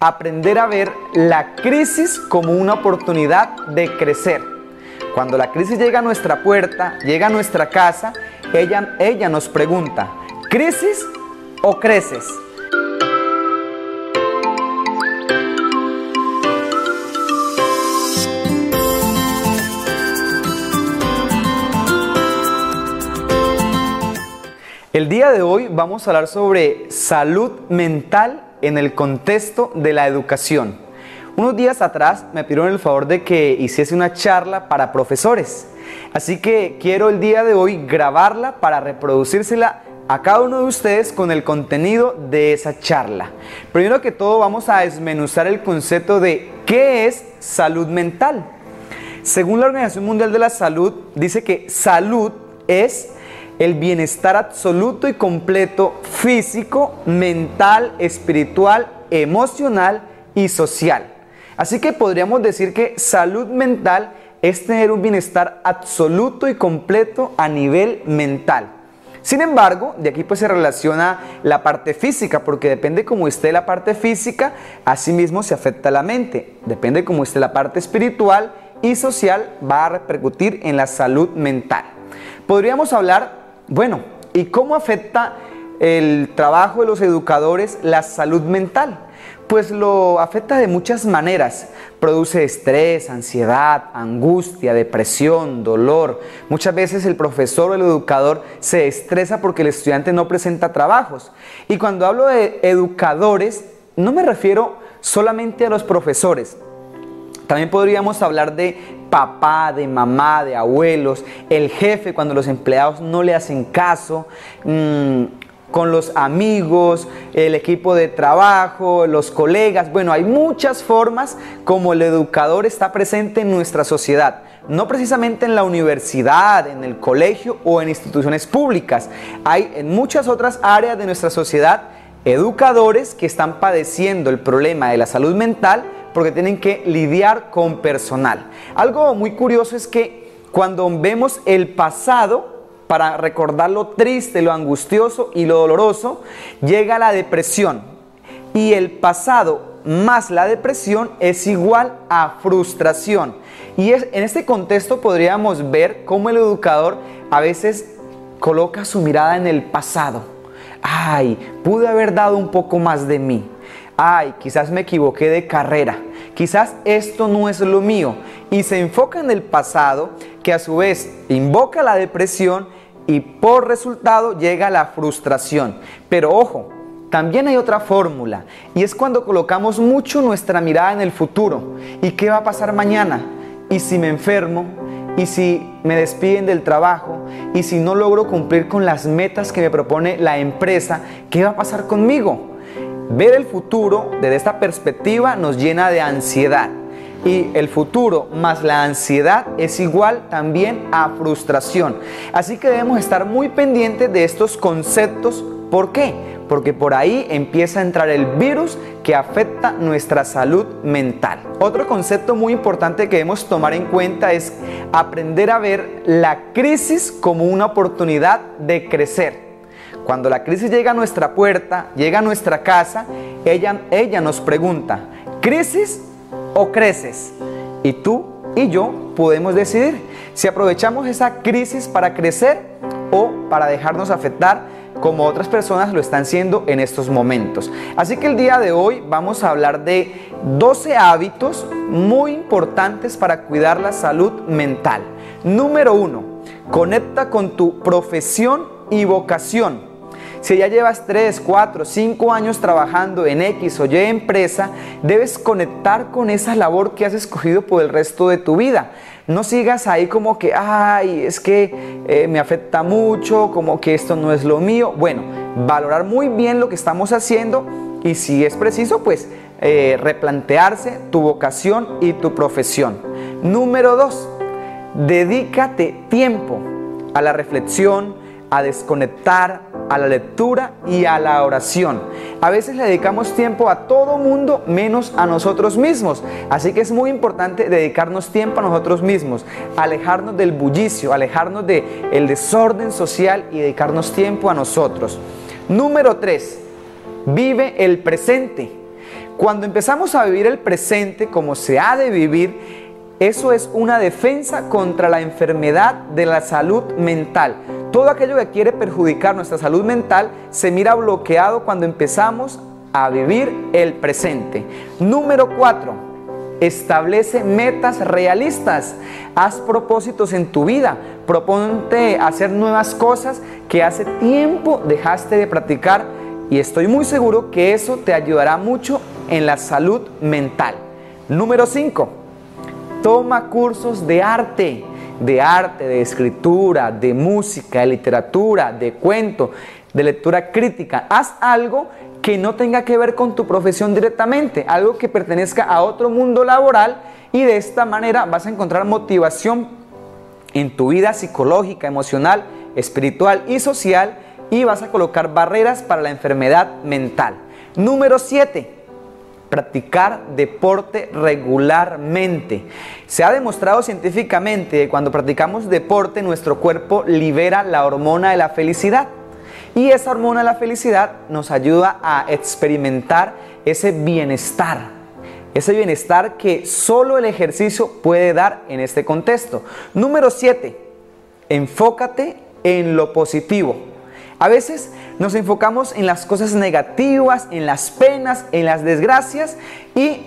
aprender a ver la crisis como una oportunidad de crecer. Cuando la crisis llega a nuestra puerta, llega a nuestra casa, ella, ella nos pregunta, ¿crisis o creces? El día de hoy vamos a hablar sobre salud mental en el contexto de la educación. Unos días atrás me pidieron el favor de que hiciese una charla para profesores. Así que quiero el día de hoy grabarla para reproducírsela a cada uno de ustedes con el contenido de esa charla. Primero que todo vamos a desmenuzar el concepto de qué es salud mental. Según la Organización Mundial de la Salud, dice que salud es el bienestar absoluto y completo físico, mental, espiritual, emocional y social. Así que podríamos decir que salud mental es tener un bienestar absoluto y completo a nivel mental. Sin embargo, de aquí pues se relaciona la parte física, porque depende cómo esté la parte física, asimismo se afecta la mente. Depende cómo esté la parte espiritual y social, va a repercutir en la salud mental. Podríamos hablar bueno, ¿y cómo afecta el trabajo de los educadores la salud mental? Pues lo afecta de muchas maneras. Produce estrés, ansiedad, angustia, depresión, dolor. Muchas veces el profesor o el educador se estresa porque el estudiante no presenta trabajos. Y cuando hablo de educadores, no me refiero solamente a los profesores. También podríamos hablar de papá, de mamá, de abuelos, el jefe cuando los empleados no le hacen caso, mm, con los amigos, el equipo de trabajo, los colegas. Bueno, hay muchas formas como el educador está presente en nuestra sociedad. No precisamente en la universidad, en el colegio o en instituciones públicas. Hay en muchas otras áreas de nuestra sociedad educadores que están padeciendo el problema de la salud mental porque tienen que lidiar con personal. Algo muy curioso es que cuando vemos el pasado, para recordar lo triste, lo angustioso y lo doloroso, llega la depresión. Y el pasado más la depresión es igual a frustración. Y en este contexto podríamos ver cómo el educador a veces coloca su mirada en el pasado. Ay, pude haber dado un poco más de mí ay, quizás me equivoqué de carrera, quizás esto no es lo mío, y se enfoca en el pasado, que a su vez invoca la depresión y por resultado llega la frustración. Pero ojo, también hay otra fórmula, y es cuando colocamos mucho nuestra mirada en el futuro. ¿Y qué va a pasar mañana? ¿Y si me enfermo? ¿Y si me despiden del trabajo? ¿Y si no logro cumplir con las metas que me propone la empresa? ¿Qué va a pasar conmigo? Ver el futuro desde esta perspectiva nos llena de ansiedad. Y el futuro más la ansiedad es igual también a frustración. Así que debemos estar muy pendientes de estos conceptos. ¿Por qué? Porque por ahí empieza a entrar el virus que afecta nuestra salud mental. Otro concepto muy importante que debemos tomar en cuenta es aprender a ver la crisis como una oportunidad de crecer. Cuando la crisis llega a nuestra puerta, llega a nuestra casa, ella, ella nos pregunta, ¿crisis o creces? Y tú y yo podemos decidir si aprovechamos esa crisis para crecer o para dejarnos afectar como otras personas lo están haciendo en estos momentos. Así que el día de hoy vamos a hablar de 12 hábitos muy importantes para cuidar la salud mental. Número uno, conecta con tu profesión y vocación. Si ya llevas 3, 4, 5 años trabajando en X o Y empresa, debes conectar con esa labor que has escogido por el resto de tu vida. No sigas ahí como que, ay, es que eh, me afecta mucho, como que esto no es lo mío. Bueno, valorar muy bien lo que estamos haciendo y si es preciso, pues eh, replantearse tu vocación y tu profesión. Número 2, dedícate tiempo a la reflexión, a desconectar, a la lectura y a la oración. A veces le dedicamos tiempo a todo mundo menos a nosotros mismos. Así que es muy importante dedicarnos tiempo a nosotros mismos, alejarnos del bullicio, alejarnos del el desorden social y dedicarnos tiempo a nosotros. Número 3. Vive el presente. Cuando empezamos a vivir el presente como se ha de vivir, eso es una defensa contra la enfermedad de la salud mental. Todo aquello que quiere perjudicar nuestra salud mental se mira bloqueado cuando empezamos a vivir el presente. Número 4. Establece metas realistas. Haz propósitos en tu vida. Proponte hacer nuevas cosas que hace tiempo dejaste de practicar y estoy muy seguro que eso te ayudará mucho en la salud mental. Número 5 Toma cursos de arte, de arte, de escritura, de música, de literatura, de cuento, de lectura crítica. Haz algo que no tenga que ver con tu profesión directamente, algo que pertenezca a otro mundo laboral y de esta manera vas a encontrar motivación en tu vida psicológica, emocional, espiritual y social y vas a colocar barreras para la enfermedad mental. Número 7 practicar deporte regularmente. Se ha demostrado científicamente que cuando practicamos deporte nuestro cuerpo libera la hormona de la felicidad y esa hormona de la felicidad nos ayuda a experimentar ese bienestar. Ese bienestar que solo el ejercicio puede dar en este contexto. Número 7. Enfócate en lo positivo. A veces nos enfocamos en las cosas negativas, en las penas, en las desgracias y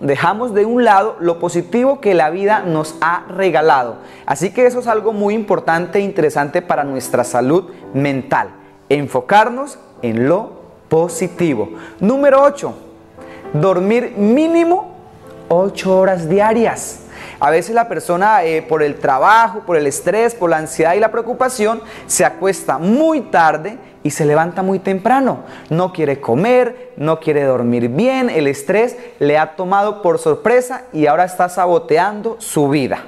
dejamos de un lado lo positivo que la vida nos ha regalado. Así que eso es algo muy importante e interesante para nuestra salud mental. Enfocarnos en lo positivo. Número 8. Dormir mínimo 8 horas diarias. A veces la persona eh, por el trabajo, por el estrés, por la ansiedad y la preocupación se acuesta muy tarde y se levanta muy temprano. No quiere comer, no quiere dormir bien, el estrés le ha tomado por sorpresa y ahora está saboteando su vida.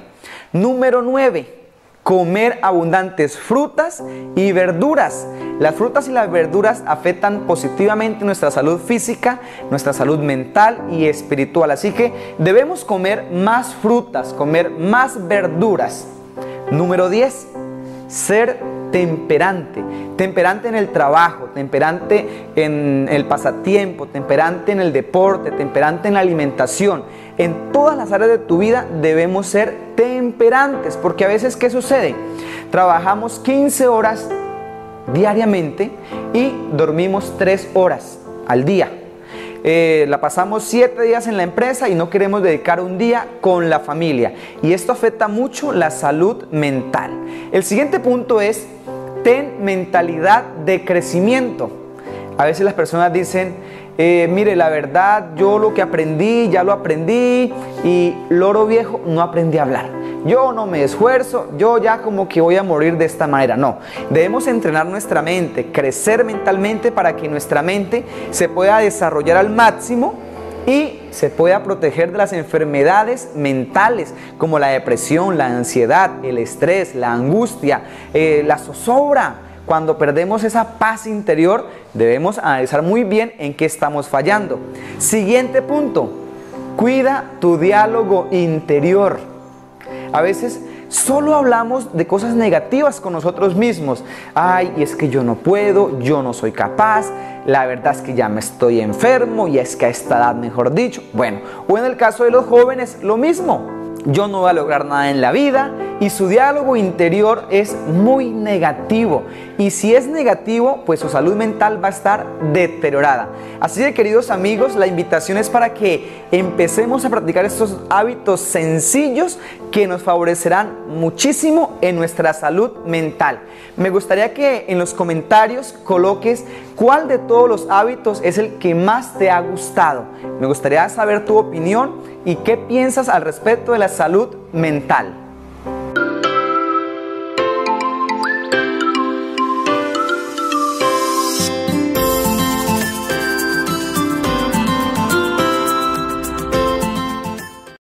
Número 9 comer abundantes frutas y verduras. Las frutas y las verduras afectan positivamente nuestra salud física, nuestra salud mental y espiritual. Así que debemos comer más frutas, comer más verduras. Número 10. Ser temperante. Temperante en el trabajo, temperante en el pasatiempo, temperante en el deporte, temperante en la alimentación. En todas las áreas de tu vida debemos ser temperantes, porque a veces ¿qué sucede? Trabajamos 15 horas diariamente y dormimos 3 horas al día. Eh, la pasamos 7 días en la empresa y no queremos dedicar un día con la familia. Y esto afecta mucho la salud mental. El siguiente punto es, ten mentalidad de crecimiento. A veces las personas dicen, eh, mire, la verdad, yo lo que aprendí, ya lo aprendí y loro viejo, no aprendí a hablar. Yo no me esfuerzo, yo ya como que voy a morir de esta manera. No, debemos entrenar nuestra mente, crecer mentalmente para que nuestra mente se pueda desarrollar al máximo y se pueda proteger de las enfermedades mentales como la depresión, la ansiedad, el estrés, la angustia, eh, la zozobra cuando perdemos esa paz interior, debemos analizar muy bien en qué estamos fallando. Siguiente punto, cuida tu diálogo interior. A veces solo hablamos de cosas negativas con nosotros mismos. Ay, y es que yo no puedo, yo no soy capaz, la verdad es que ya me estoy enfermo y es que a esta edad, mejor dicho. Bueno, o en el caso de los jóvenes, lo mismo. Yo no voy a lograr nada en la vida, y su diálogo interior es muy negativo. Y si es negativo, pues su salud mental va a estar deteriorada. Así que queridos amigos, la invitación es para que empecemos a practicar estos hábitos sencillos que nos favorecerán muchísimo en nuestra salud mental. Me gustaría que en los comentarios coloques cuál de todos los hábitos es el que más te ha gustado. Me gustaría saber tu opinión y qué piensas al respecto de la salud mental.